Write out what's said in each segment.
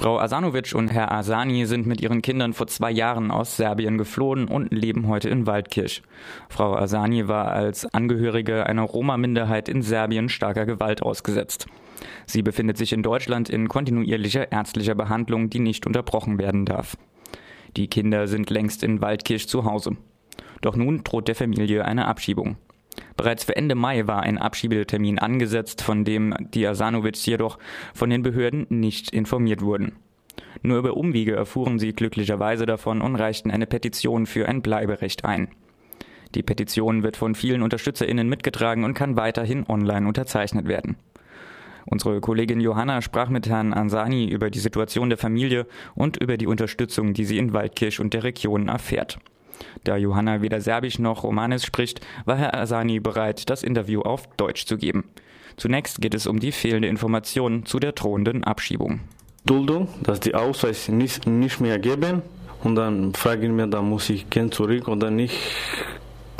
Frau Asanovic und Herr Asani sind mit ihren Kindern vor zwei Jahren aus Serbien geflohen und leben heute in Waldkirch. Frau Asani war als Angehörige einer Roma-Minderheit in Serbien starker Gewalt ausgesetzt. Sie befindet sich in Deutschland in kontinuierlicher ärztlicher Behandlung, die nicht unterbrochen werden darf. Die Kinder sind längst in Waldkirch zu Hause. Doch nun droht der Familie eine Abschiebung. Bereits für Ende Mai war ein Abschiebetermin angesetzt, von dem die Asanovic jedoch von den Behörden nicht informiert wurden. Nur über Umwege erfuhren sie glücklicherweise davon und reichten eine Petition für ein Bleiberecht ein. Die Petition wird von vielen UnterstützerInnen mitgetragen und kann weiterhin online unterzeichnet werden. Unsere Kollegin Johanna sprach mit Herrn Ansani über die Situation der Familie und über die Unterstützung, die sie in Waldkirch und der Region erfährt. Da Johanna weder Serbisch noch Romanisch spricht, war Herr Asani bereit, das Interview auf Deutsch zu geben. Zunächst geht es um die fehlende Information zu der drohenden Abschiebung. Duldung, dass die Ausweis nicht, nicht mehr geben und dann fragen wir, dann muss ich gehen zurück oder nicht.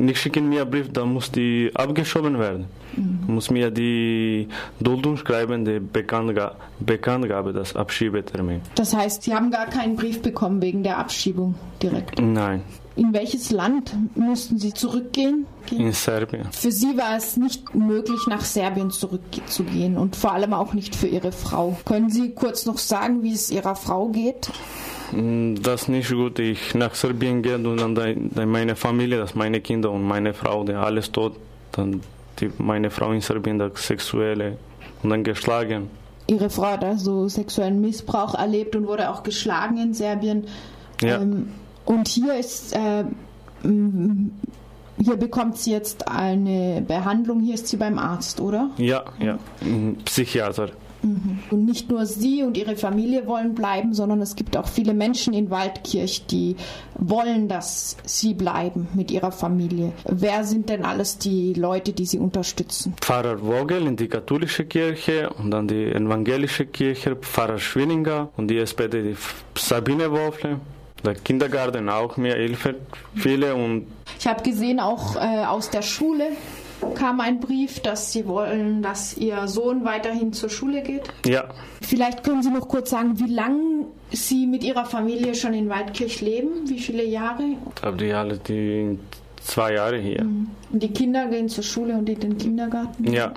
Nicht schicken mir einen Brief, dann muss die abgeschoben werden. Mhm. Muss mir die Duldung schreiben, die Bekanntgabe, Bekanntgabe, das Abschiebetermin. Das heißt, Sie haben gar keinen Brief bekommen wegen der Abschiebung direkt? Nein. In welches Land mussten Sie zurückgehen? In Serbien. Für Sie war es nicht möglich, nach Serbien zurückzugehen und vor allem auch nicht für Ihre Frau. Können Sie kurz noch sagen, wie es Ihrer Frau geht? Mm, das ist nicht gut. Ich nach Serbien gehe und dann meine Familie, das meine Kinder und meine Frau, die alles tot. Dann die, meine Frau in Serbien, das sexuelle und dann geschlagen. Ihre Frau hat also sexuellen Missbrauch erlebt und wurde auch geschlagen in Serbien. Ja. Ähm, und hier ist, äh, hier bekommt sie jetzt eine Behandlung, hier ist sie beim Arzt, oder? Ja, ja, Psychiater. Mhm. Und nicht nur Sie und Ihre Familie wollen bleiben, sondern es gibt auch viele Menschen in Waldkirch, die wollen, dass Sie bleiben mit Ihrer Familie. Wer sind denn alles die Leute, die Sie unterstützen? Pfarrer Vogel in die katholische Kirche und dann die evangelische Kirche, Pfarrer Schwininger und die SPD, die Sabine Wolfle. Der Kindergarten auch mir hilft viele und ich habe gesehen auch äh, aus der Schule kam ein Brief, dass Sie wollen, dass Ihr Sohn weiterhin zur Schule geht. Ja. Vielleicht können Sie noch kurz sagen, wie lange Sie mit Ihrer Familie schon in Waldkirch leben? Wie viele Jahre? Ich glaube, die alle die zwei Jahre hier. Mhm. Und die Kinder gehen zur Schule und in den Kindergarten? Ja.